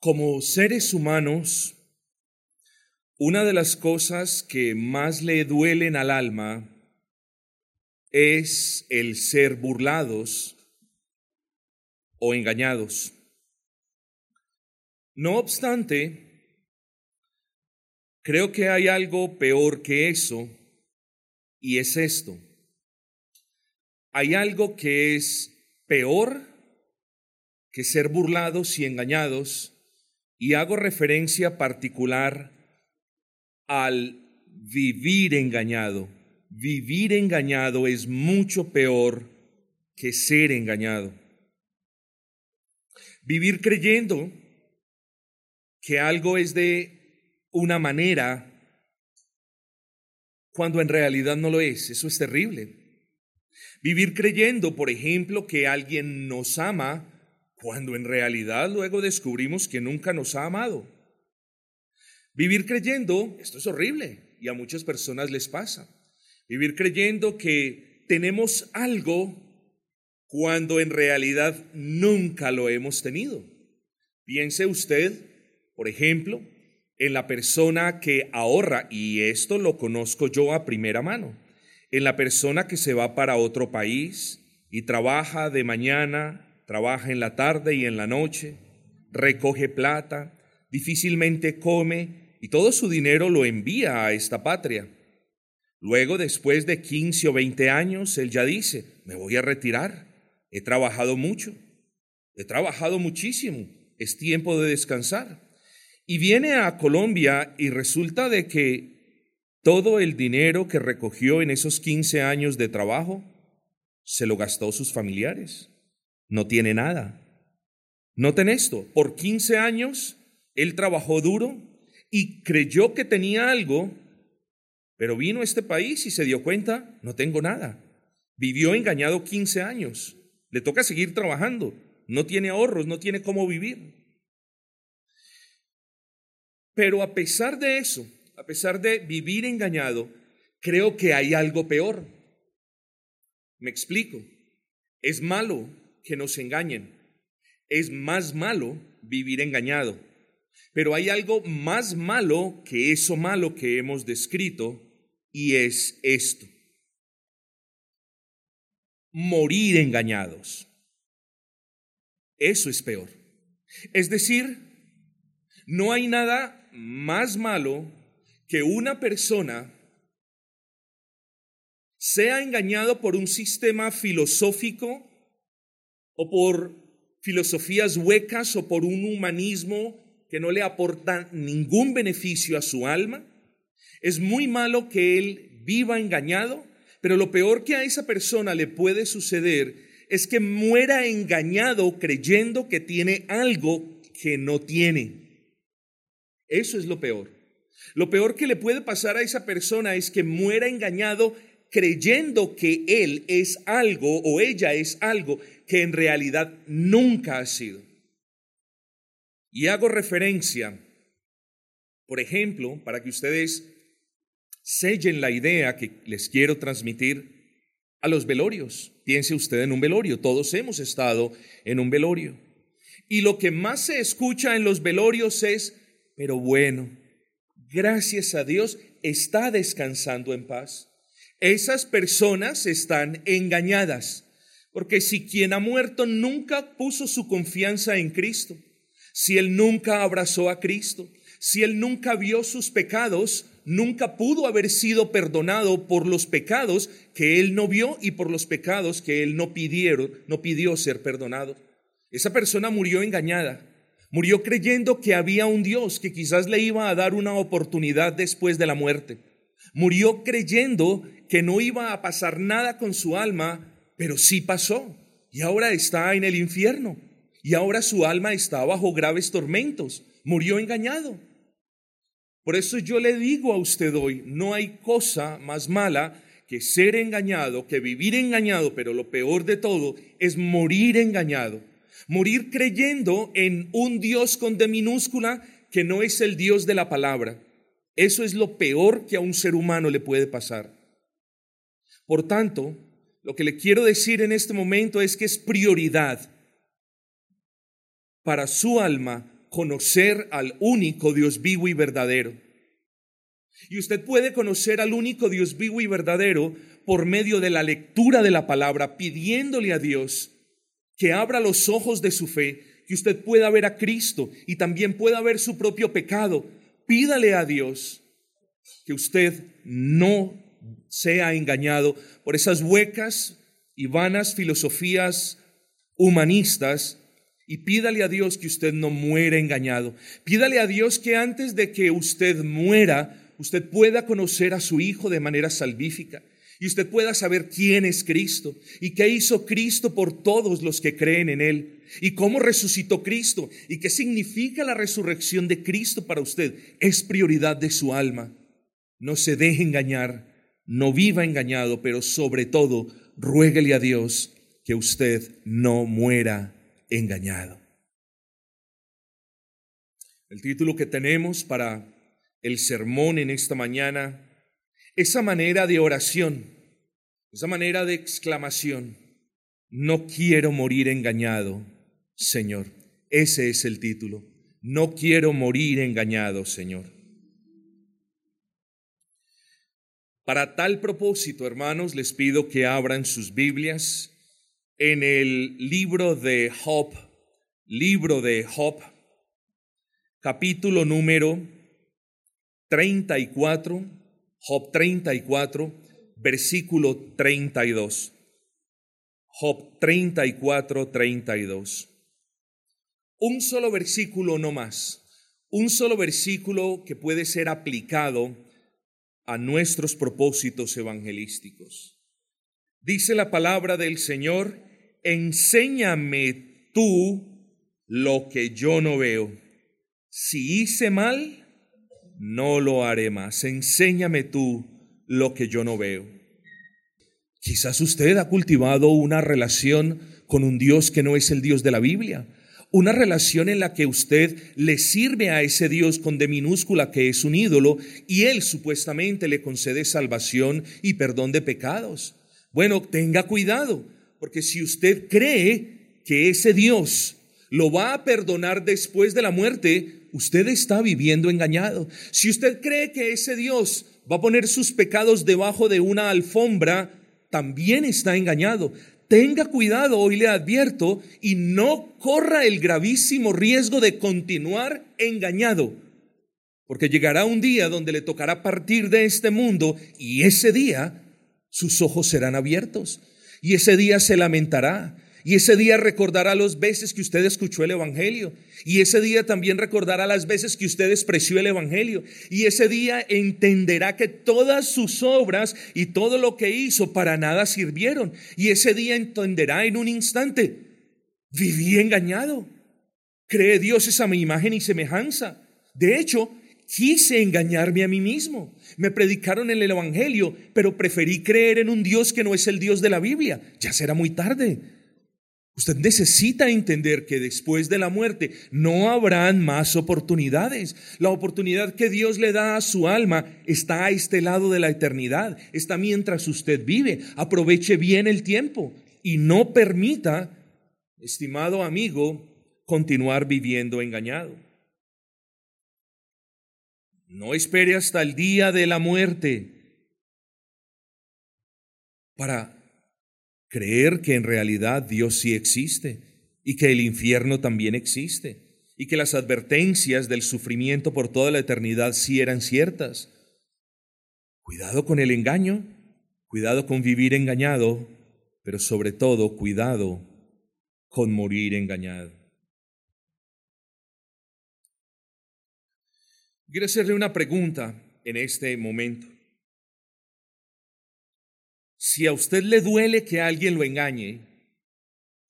Como seres humanos, una de las cosas que más le duelen al alma es el ser burlados o engañados. No obstante, creo que hay algo peor que eso, y es esto. Hay algo que es peor que ser burlados y engañados, y hago referencia particular al vivir engañado. Vivir engañado es mucho peor que ser engañado. Vivir creyendo que algo es de una manera cuando en realidad no lo es, eso es terrible. Vivir creyendo, por ejemplo, que alguien nos ama cuando en realidad luego descubrimos que nunca nos ha amado. Vivir creyendo, esto es horrible y a muchas personas les pasa. Vivir creyendo que tenemos algo cuando en realidad nunca lo hemos tenido. Piense usted, por ejemplo, en la persona que ahorra, y esto lo conozco yo a primera mano, en la persona que se va para otro país y trabaja de mañana trabaja en la tarde y en la noche, recoge plata, difícilmente come y todo su dinero lo envía a esta patria. Luego, después de 15 o 20 años, él ya dice, me voy a retirar, he trabajado mucho, he trabajado muchísimo, es tiempo de descansar. Y viene a Colombia y resulta de que todo el dinero que recogió en esos 15 años de trabajo se lo gastó sus familiares no tiene nada. Noten esto, por 15 años él trabajó duro y creyó que tenía algo, pero vino a este país y se dio cuenta, no tengo nada. Vivió engañado 15 años, le toca seguir trabajando, no tiene ahorros, no tiene cómo vivir. Pero a pesar de eso, a pesar de vivir engañado, creo que hay algo peor. Me explico. Es malo que nos engañen. Es más malo vivir engañado. Pero hay algo más malo que eso malo que hemos descrito y es esto. Morir engañados. Eso es peor. Es decir, no hay nada más malo que una persona sea engañado por un sistema filosófico o por filosofías huecas o por un humanismo que no le aporta ningún beneficio a su alma. Es muy malo que él viva engañado, pero lo peor que a esa persona le puede suceder es que muera engañado creyendo que tiene algo que no tiene. Eso es lo peor. Lo peor que le puede pasar a esa persona es que muera engañado creyendo que él es algo o ella es algo que en realidad nunca ha sido. Y hago referencia, por ejemplo, para que ustedes sellen la idea que les quiero transmitir a los velorios. Piense usted en un velorio, todos hemos estado en un velorio. Y lo que más se escucha en los velorios es, pero bueno, gracias a Dios está descansando en paz. Esas personas están engañadas. Porque si quien ha muerto nunca puso su confianza en Cristo, si él nunca abrazó a Cristo, si él nunca vio sus pecados, nunca pudo haber sido perdonado por los pecados que él no vio y por los pecados que él no pidieron, no pidió ser perdonado. Esa persona murió engañada. Murió creyendo que había un Dios que quizás le iba a dar una oportunidad después de la muerte. Murió creyendo que no iba a pasar nada con su alma pero sí pasó y ahora está en el infierno y ahora su alma está bajo graves tormentos. Murió engañado. Por eso yo le digo a usted hoy, no hay cosa más mala que ser engañado, que vivir engañado, pero lo peor de todo es morir engañado. Morir creyendo en un Dios con D minúscula que no es el Dios de la palabra. Eso es lo peor que a un ser humano le puede pasar. Por tanto, lo que le quiero decir en este momento es que es prioridad para su alma conocer al único Dios vivo y verdadero. Y usted puede conocer al único Dios vivo y verdadero por medio de la lectura de la palabra, pidiéndole a Dios que abra los ojos de su fe, que usted pueda ver a Cristo y también pueda ver su propio pecado. Pídale a Dios que usted no sea engañado por esas huecas y vanas filosofías humanistas y pídale a Dios que usted no muera engañado. Pídale a Dios que antes de que usted muera, usted pueda conocer a su Hijo de manera salvífica y usted pueda saber quién es Cristo y qué hizo Cristo por todos los que creen en Él y cómo resucitó Cristo y qué significa la resurrección de Cristo para usted. Es prioridad de su alma. No se deje engañar, no viva engañado, pero sobre todo ruéguele a Dios que usted no muera engañado. El título que tenemos para el sermón en esta mañana, esa manera de oración, esa manera de exclamación, no quiero morir engañado, Señor. Ese es el título. No quiero morir engañado, Señor. Para tal propósito, hermanos, les pido que abran sus Biblias en el libro de Job, libro de Job, capítulo número 34, Job 34, versículo 32. Job 34, 32. Un solo versículo no más, un solo versículo que puede ser aplicado a nuestros propósitos evangelísticos. Dice la palabra del Señor, enséñame tú lo que yo no veo. Si hice mal, no lo haré más. Enséñame tú lo que yo no veo. Quizás usted ha cultivado una relación con un Dios que no es el Dios de la Biblia. Una relación en la que usted le sirve a ese Dios con de minúscula que es un ídolo y él supuestamente le concede salvación y perdón de pecados. Bueno, tenga cuidado, porque si usted cree que ese Dios lo va a perdonar después de la muerte, usted está viviendo engañado. Si usted cree que ese Dios va a poner sus pecados debajo de una alfombra, también está engañado. Tenga cuidado, hoy le advierto, y no corra el gravísimo riesgo de continuar engañado, porque llegará un día donde le tocará partir de este mundo y ese día sus ojos serán abiertos y ese día se lamentará y ese día recordará las veces que usted escuchó el Evangelio. Y ese día también recordará las veces que usted despreció el Evangelio. Y ese día entenderá que todas sus obras y todo lo que hizo para nada sirvieron. Y ese día entenderá en un instante, viví engañado. Cree Dios es a mi imagen y semejanza. De hecho, quise engañarme a mí mismo. Me predicaron el Evangelio, pero preferí creer en un Dios que no es el Dios de la Biblia. Ya será muy tarde. Usted necesita entender que después de la muerte no habrán más oportunidades. La oportunidad que Dios le da a su alma está a este lado de la eternidad, está mientras usted vive. Aproveche bien el tiempo y no permita, estimado amigo, continuar viviendo engañado. No espere hasta el día de la muerte para creer que en realidad Dios sí existe y que el infierno también existe y que las advertencias del sufrimiento por toda la eternidad sí eran ciertas. Cuidado con el engaño, cuidado con vivir engañado, pero sobre todo cuidado con morir engañado. Quiero hacerle una pregunta en este momento. Si a usted le duele que alguien lo engañe,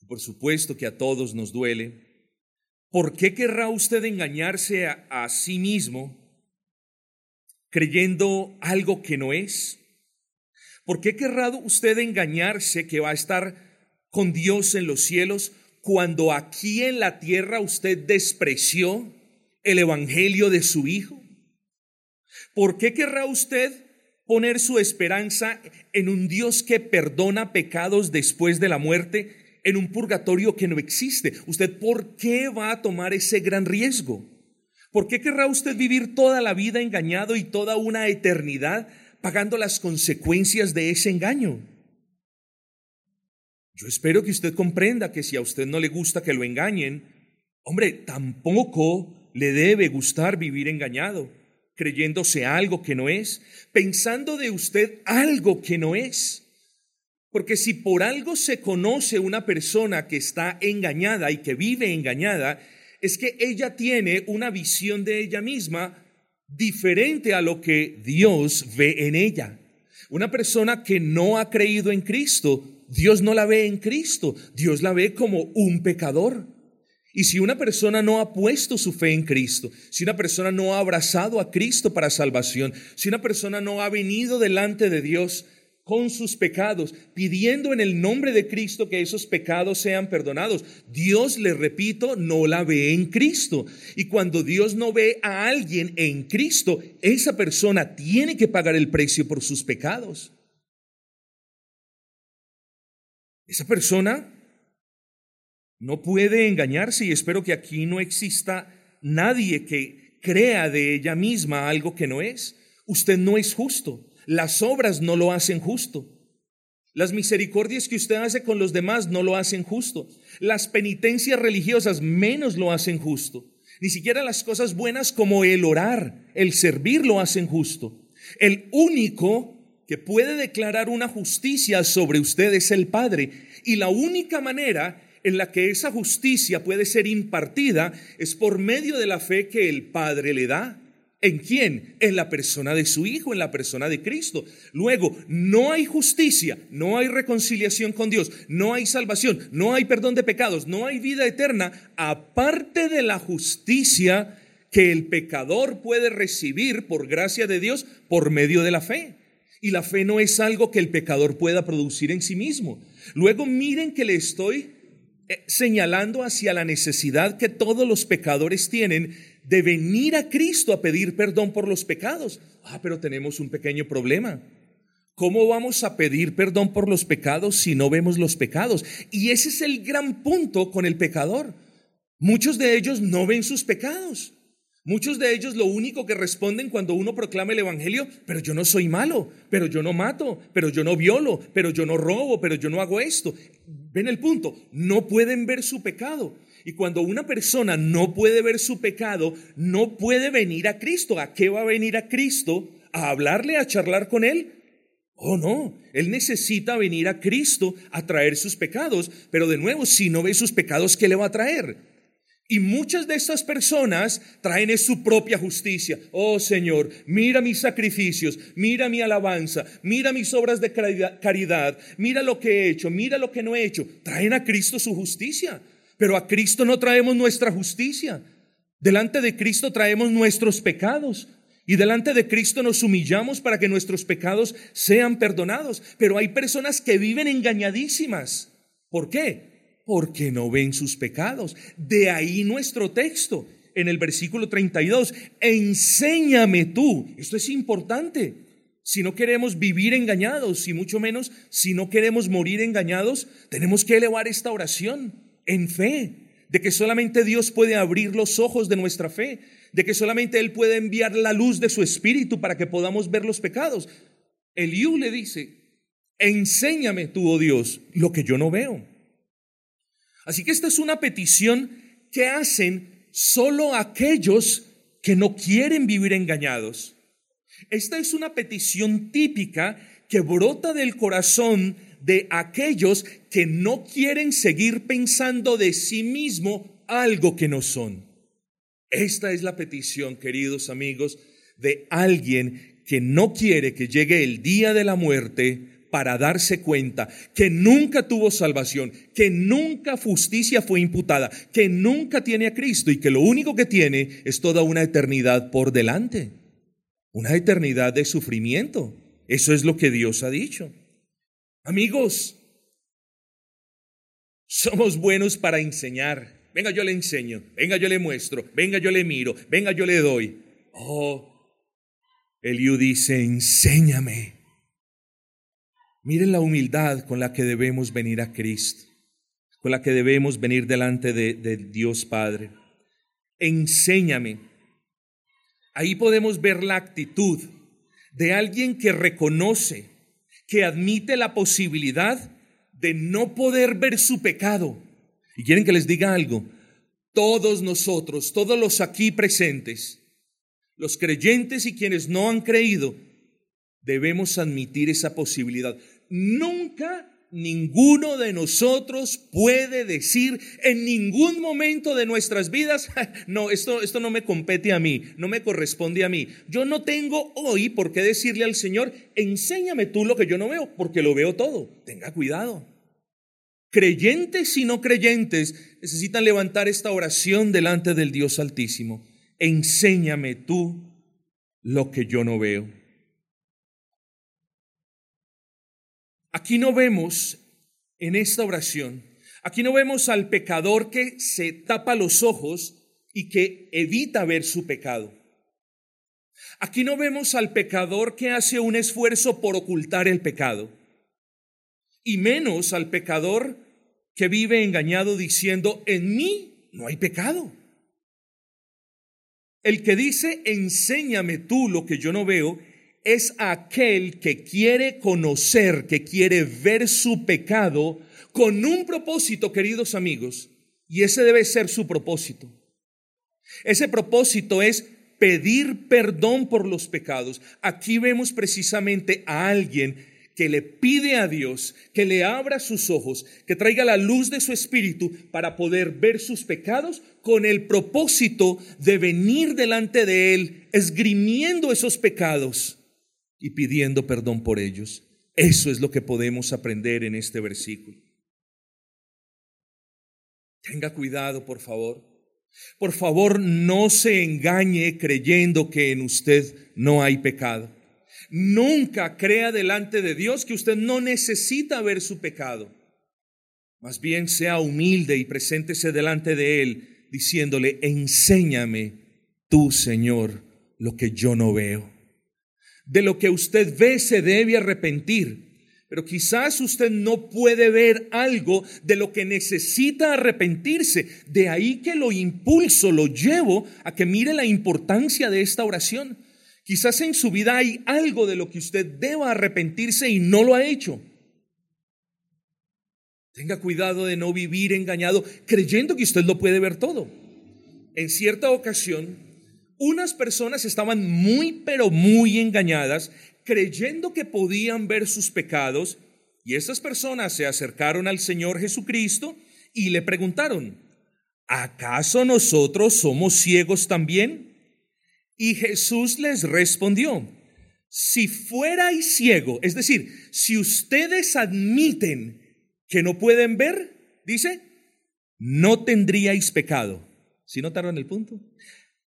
por supuesto que a todos nos duele, ¿por qué querrá usted engañarse a, sí mismo creyendo algo que no es? ¿Por qué querrá usted engañarse que va a estar con Dios en los cielos cuando aquí en la tierra usted despreció el evangelio de su Hijo? ¿Por qué querrá usted poner su esperanza en un Dios que perdona pecados después de la muerte, en un purgatorio que no existe. ¿Usted por qué va a tomar ese gran riesgo? ¿Por qué querrá usted vivir toda la vida engañado y toda una eternidad pagando las consecuencias de ese engaño? Yo espero que usted comprenda que si a usted no le gusta que lo engañen, hombre, tampoco le debe gustar vivir engañado, creyéndose algo que no es, pensando de usted algo que no es. Porque si por algo se conoce una persona que está engañada y que vive engañada, es que ella tiene una visión de ella misma diferente a lo que Dios ve en ella. Una persona que no ha creído en Cristo, Dios no la ve en Cristo, Dios la ve como un pecador. Y si una persona no ha puesto su fe en Cristo, si una persona no ha abrazado a Cristo para salvación, si una persona no ha venido delante de Dios con sus pecados, pidiendo en el nombre de Cristo que esos pecados sean perdonados. Dios, le repito, no la ve en Cristo. Y cuando Dios no ve a alguien en Cristo, esa persona tiene que pagar el precio por sus pecados. Esa persona no puede engañarse y espero que aquí no exista nadie que crea de ella misma algo que no es. Usted no es justo. Las obras no lo hacen justo. Las misericordias que usted hace con los demás no lo hacen justo. Las penitencias religiosas menos lo hacen justo. Ni siquiera las cosas buenas como el orar, el servir lo hacen justo. El único que puede declarar una justicia sobre usted es el Padre. Y la única manera en la que esa justicia puede ser impartida es por medio de la fe que el Padre le da. ¿En quién? En la persona de su Hijo, en la persona de Cristo. Luego, no hay justicia, no hay reconciliación con Dios, no hay salvación, no hay perdón de pecados, no hay vida eterna, aparte de la justicia que el pecador puede recibir por gracia de Dios por medio de la fe. Y la fe no es algo que el pecador pueda producir en sí mismo. Luego miren que le estoy señalando hacia la necesidad que todos los pecadores tienen de venir a Cristo a pedir perdón por los pecados. Ah, pero tenemos un pequeño problema. ¿Cómo vamos a pedir perdón por los pecados si no vemos los pecados? Y ese es el gran punto con el pecador. Muchos de ellos no ven sus pecados. Muchos de ellos lo único que responden cuando uno proclama el Evangelio, pero yo no soy malo, pero yo no mato, pero yo no violo, pero yo no robo, pero yo no hago esto. Ven el punto, no pueden ver su pecado. Y cuando una persona no puede ver su pecado, no puede venir a Cristo. ¿A qué va a venir a Cristo? ¿A hablarle, a charlar con Él? Oh, no, Él necesita venir a Cristo a traer sus pecados, pero de nuevo, si no ve sus pecados, ¿qué le va a traer? Y muchas de estas personas traen su propia justicia. Oh Señor, mira mis sacrificios, mira mi alabanza, mira mis obras de caridad, mira lo que he hecho, mira lo que no he hecho. Traen a Cristo su justicia. Pero a Cristo no traemos nuestra justicia. Delante de Cristo traemos nuestros pecados. Y delante de Cristo nos humillamos para que nuestros pecados sean perdonados. Pero hay personas que viven engañadísimas. ¿Por qué? Porque no ven sus pecados. De ahí nuestro texto en el versículo 32. Enséñame tú. Esto es importante. Si no queremos vivir engañados y mucho menos si no queremos morir engañados, tenemos que elevar esta oración en fe, de que solamente Dios puede abrir los ojos de nuestra fe, de que solamente Él puede enviar la luz de su espíritu para que podamos ver los pecados. Eliú le dice, enséñame tú, oh Dios, lo que yo no veo. Así que esta es una petición que hacen solo aquellos que no quieren vivir engañados. Esta es una petición típica que brota del corazón de aquellos que no quieren seguir pensando de sí mismo algo que no son. Esta es la petición, queridos amigos, de alguien que no quiere que llegue el día de la muerte para darse cuenta que nunca tuvo salvación, que nunca justicia fue imputada, que nunca tiene a Cristo y que lo único que tiene es toda una eternidad por delante, una eternidad de sufrimiento. Eso es lo que Dios ha dicho. Amigos, somos buenos para enseñar. Venga, yo le enseño. Venga, yo le muestro. Venga, yo le miro. Venga, yo le doy. Oh, Eliú dice, enséñame. Miren la humildad con la que debemos venir a Cristo. con la que debemos venir delante de, de Dios Padre. Enséñame. Ahí podemos ver la actitud de alguien que reconoce, que admite la posibilidad de no poder ver su pecado. Y quieren que les diga algo, todos nosotros, todos los aquí presentes, los creyentes y quienes no han creído, debemos admitir esa posibilidad. Nunca ninguno de nosotros puede decir en ningún momento de nuestras vidas, no, esto, esto no me compete a mí, no me corresponde a mí. Yo no tengo hoy por qué decirle al Señor, enséñame tú lo que yo no veo, porque lo veo todo. Tenga cuidado. Creyentes y no creyentes necesitan levantar esta oración delante del Dios Altísimo. Enséñame tú lo que yo no veo. Aquí no vemos en esta oración, aquí no vemos al pecador que se tapa los ojos y que evita ver su pecado. Aquí no vemos al pecador que hace un esfuerzo por ocultar el pecado, y menos al pecador que vive engañado diciendo, en mí no hay pecado. El que dice, enséñame tú lo que yo no veo, es aquel que quiere conocer, que quiere ver su pecado con un propósito, queridos amigos, y ese debe ser su propósito. Ese propósito es pedir perdón por los pecados. Aquí vemos precisamente a alguien que le pide a Dios que le abra sus ojos, que traiga la luz de su espíritu para poder ver sus pecados con el propósito de venir delante de Él esgrimiendo esos pecados y pidiendo perdón por ellos. Eso es lo que podemos aprender en este versículo. Tenga cuidado, por favor. Por favor, no se engañe creyendo que en usted no hay pecado. Nunca crea delante de Dios que usted no necesita ver su pecado. Más bien sea humilde y preséntese delante de Él diciéndole, enséñame tú, Señor, lo que yo no veo de lo que usted ve se debe arrepentir. Pero quizás usted no puede ver algo de lo que necesita arrepentirse. De ahí que lo impulso, lo llevo a que mire la importancia de esta oración. Quizás en su vida hay algo de lo que usted deba arrepentirse y no lo ha hecho. Tenga cuidado de no vivir engañado creyendo que usted lo puede ver todo. En cierta ocasión, unas personas estaban muy, pero muy engañadas, creyendo que podían ver sus pecados, y esas personas se acercaron al Señor Jesucristo y le preguntaron, ¿acaso nosotros somos ciegos también? Y Jesús les respondió, si fuerais ciego, es decir, si ustedes admiten que no pueden ver, dice, no tendríais pecado. ¿Sí notaron el punto?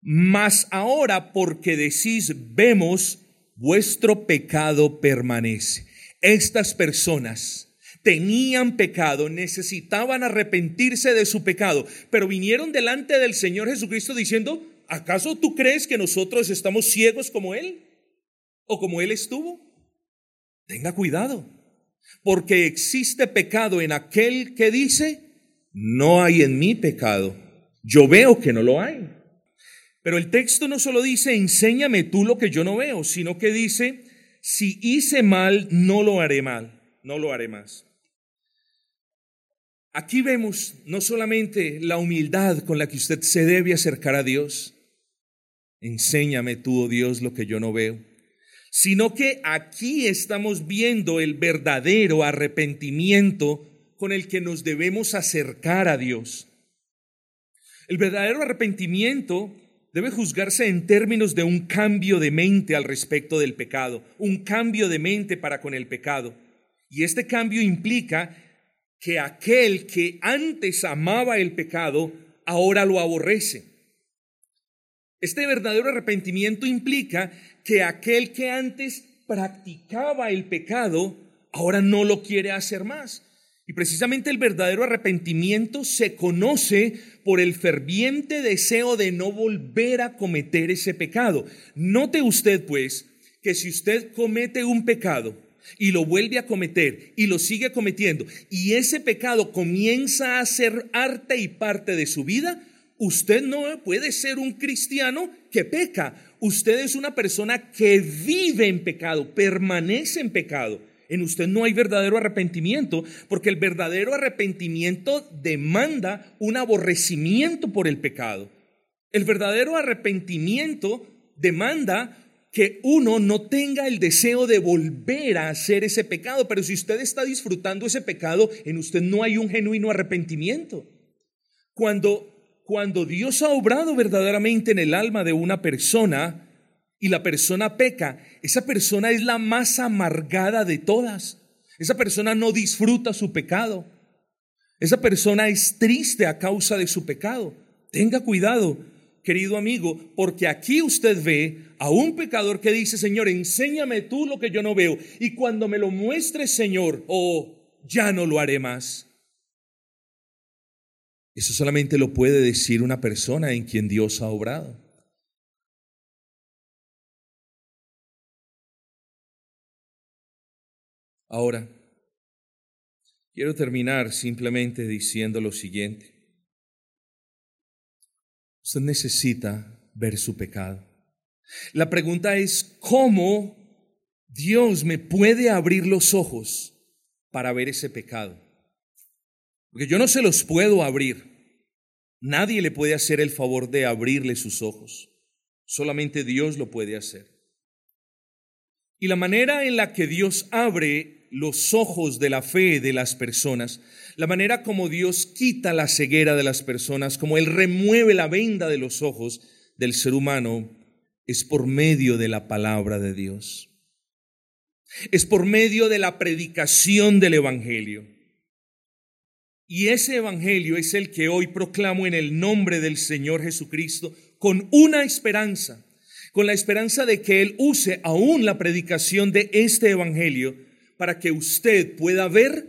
Mas ahora porque decís, vemos, vuestro pecado permanece. Estas personas tenían pecado, necesitaban arrepentirse de su pecado, pero vinieron delante del Señor Jesucristo diciendo, ¿acaso tú crees que nosotros estamos ciegos como Él? ¿O como Él estuvo? Tenga cuidado, porque existe pecado en aquel que dice, no hay en mí pecado. Yo veo que no lo hay. Pero el texto no solo dice, enséñame tú lo que yo no veo, sino que dice, si hice mal, no lo haré mal, no lo haré más. Aquí vemos no solamente la humildad con la que usted se debe acercar a Dios, enséñame tú, oh Dios, lo que yo no veo, sino que aquí estamos viendo el verdadero arrepentimiento con el que nos debemos acercar a Dios. El verdadero arrepentimiento debe juzgarse en términos de un cambio de mente al respecto del pecado, un cambio de mente para con el pecado. Y este cambio implica que aquel que antes amaba el pecado, ahora lo aborrece. Este verdadero arrepentimiento implica que aquel que antes practicaba el pecado, ahora no lo quiere hacer más. Y precisamente el verdadero arrepentimiento se conoce por el ferviente deseo de no volver a cometer ese pecado. Note usted, pues, que si usted comete un pecado, y lo vuelve a cometer y lo sigue cometiendo y ese pecado comienza a ser arte y parte de su vida, usted no puede ser un cristiano que peca. Usted es una persona que vive en pecado, permanece en pecado. En usted no hay verdadero arrepentimiento, porque el verdadero arrepentimiento demanda un aborrecimiento por el pecado. El verdadero arrepentimiento demanda que uno no tenga el deseo de volver a hacer ese pecado, pero si usted está disfrutando ese pecado, en usted no hay un genuino arrepentimiento. Cuando cuando Dios ha obrado verdaderamente en el alma de una persona y la persona peca, esa persona es la más amargada de todas. Esa persona no disfruta su pecado. Esa persona es triste a causa de su pecado. Tenga cuidado, querido amigo, porque aquí usted ve a un pecador que dice, Señor, enséñame tú lo que yo no veo. Y cuando me lo muestres, Señor, oh, ya no lo haré más. Eso solamente lo puede decir una persona en quien Dios ha obrado. Ahora, quiero terminar simplemente diciendo lo siguiente. Usted necesita ver su pecado. La pregunta es, ¿cómo Dios me puede abrir los ojos para ver ese pecado? Porque yo no se los puedo abrir. Nadie le puede hacer el favor de abrirle sus ojos. Solamente Dios lo puede hacer. Y la manera en la que Dios abre los ojos de la fe de las personas, la manera como Dios quita la ceguera de las personas, como Él remueve la venda de los ojos del ser humano, es por medio de la palabra de Dios. Es por medio de la predicación del Evangelio. Y ese Evangelio es el que hoy proclamo en el nombre del Señor Jesucristo con una esperanza, con la esperanza de que Él use aún la predicación de este Evangelio para que usted pueda ver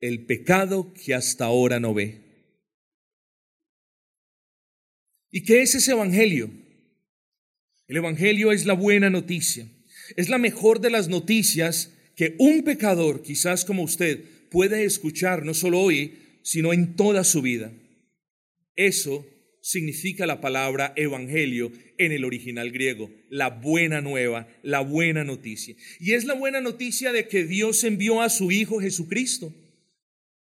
el pecado que hasta ahora no ve. ¿Y qué es ese Evangelio? El Evangelio es la buena noticia, es la mejor de las noticias que un pecador, quizás como usted, puede escuchar no solo hoy, sino en toda su vida. Eso significa la palabra evangelio en el original griego, la buena nueva, la buena noticia. Y es la buena noticia de que Dios envió a su Hijo Jesucristo,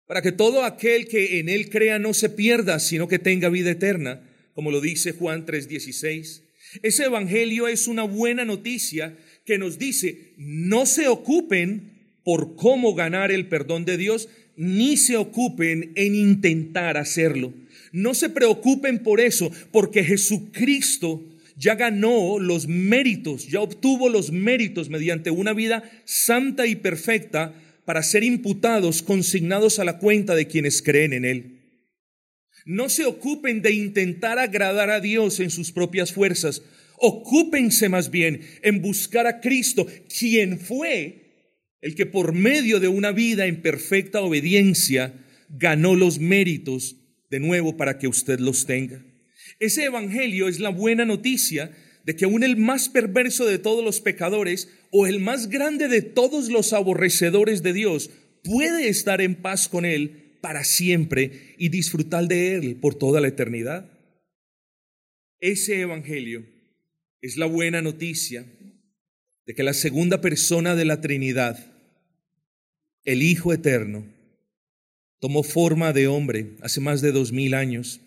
para que todo aquel que en Él crea no se pierda, sino que tenga vida eterna, como lo dice Juan 3:16. Ese evangelio es una buena noticia que nos dice, no se ocupen por cómo ganar el perdón de Dios, ni se ocupen en intentar hacerlo. No se preocupen por eso, porque Jesucristo ya ganó los méritos, ya obtuvo los méritos mediante una vida santa y perfecta para ser imputados, consignados a la cuenta de quienes creen en Él. No se ocupen de intentar agradar a Dios en sus propias fuerzas. Ocúpense más bien en buscar a Cristo, quien fue el que por medio de una vida en perfecta obediencia ganó los méritos de nuevo para que usted los tenga. Ese evangelio es la buena noticia de que aún el más perverso de todos los pecadores o el más grande de todos los aborrecedores de Dios puede estar en paz con Él para siempre y disfrutar de Él por toda la eternidad. Ese evangelio es la buena noticia de que la segunda persona de la Trinidad el Hijo Eterno, tomó forma de hombre hace más de dos mil años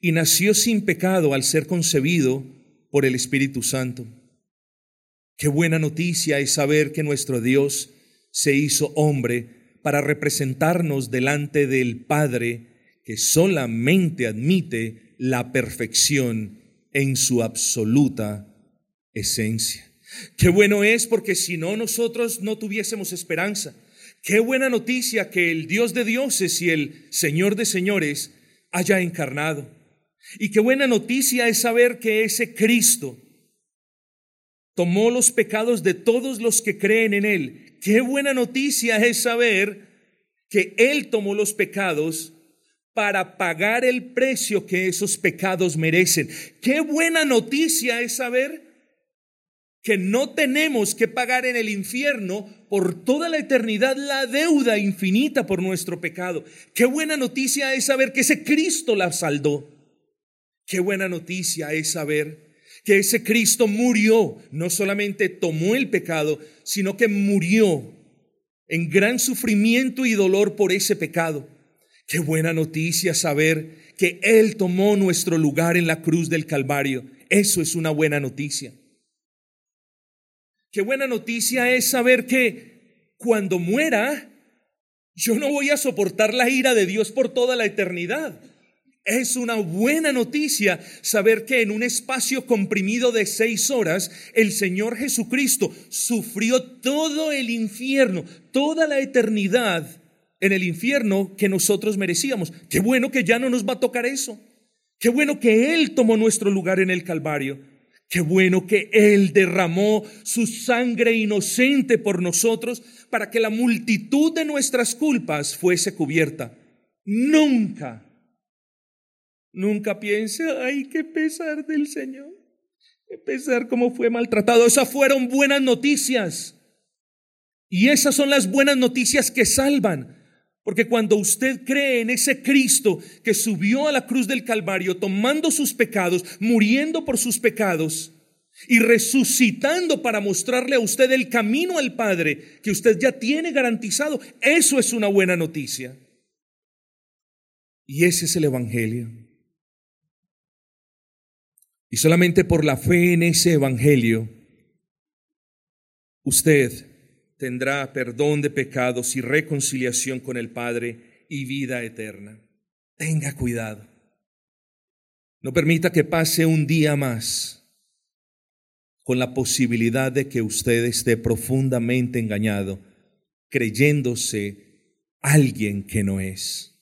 y nació sin pecado al ser concebido por el Espíritu Santo. Qué buena noticia es saber que nuestro Dios se hizo hombre para representarnos delante del Padre que solamente admite la perfección en su absoluta esencia. Qué bueno es porque si no nosotros no tuviésemos esperanza. Qué buena noticia que el Dios de dioses y el Señor de señores haya encarnado. Y qué buena noticia es saber que ese Cristo tomó los pecados de todos los que creen en Él. Qué buena noticia es saber que Él tomó los pecados para pagar el precio que esos pecados merecen. Qué buena noticia es saber que no tenemos que pagar en el infierno por toda la eternidad la deuda infinita por nuestro pecado. Qué buena noticia es saber que ese Cristo la saldó. Qué buena noticia es saber que ese Cristo murió, no solamente tomó el pecado, sino que murió en gran sufrimiento y dolor por ese pecado. Qué buena noticia saber que Él tomó nuestro lugar en la cruz del Calvario. Eso es una buena noticia. Qué buena noticia es saber que cuando muera, yo no voy a soportar la ira de Dios por toda la eternidad. Es una buena noticia saber que en un espacio comprimido de seis horas, el Señor Jesucristo sufrió todo el infierno, toda la eternidad en el infierno que nosotros merecíamos. Qué bueno que ya no nos va a tocar eso. Qué bueno que Él tomó nuestro lugar en el Calvario. Qué bueno que Él derramó su sangre inocente por nosotros para que la multitud de nuestras culpas fuese cubierta. Nunca Nunca piense, ay, qué pesar del Señor, qué pesar cómo fue maltratado. Esas fueron buenas noticias. Y esas son las buenas noticias que salvan. Porque cuando usted cree en ese Cristo que subió a la cruz del Calvario, tomando sus pecados, muriendo por sus pecados y resucitando para mostrarle a usted el camino al Padre que usted ya tiene garantizado, eso es una buena noticia. Y ese es el Evangelio. Y solamente por la fe en ese Evangelio, usted tendrá perdón de pecados y reconciliación con el Padre y vida eterna. Tenga cuidado. No permita que pase un día más con la posibilidad de que usted esté profundamente engañado, creyéndose alguien que no es.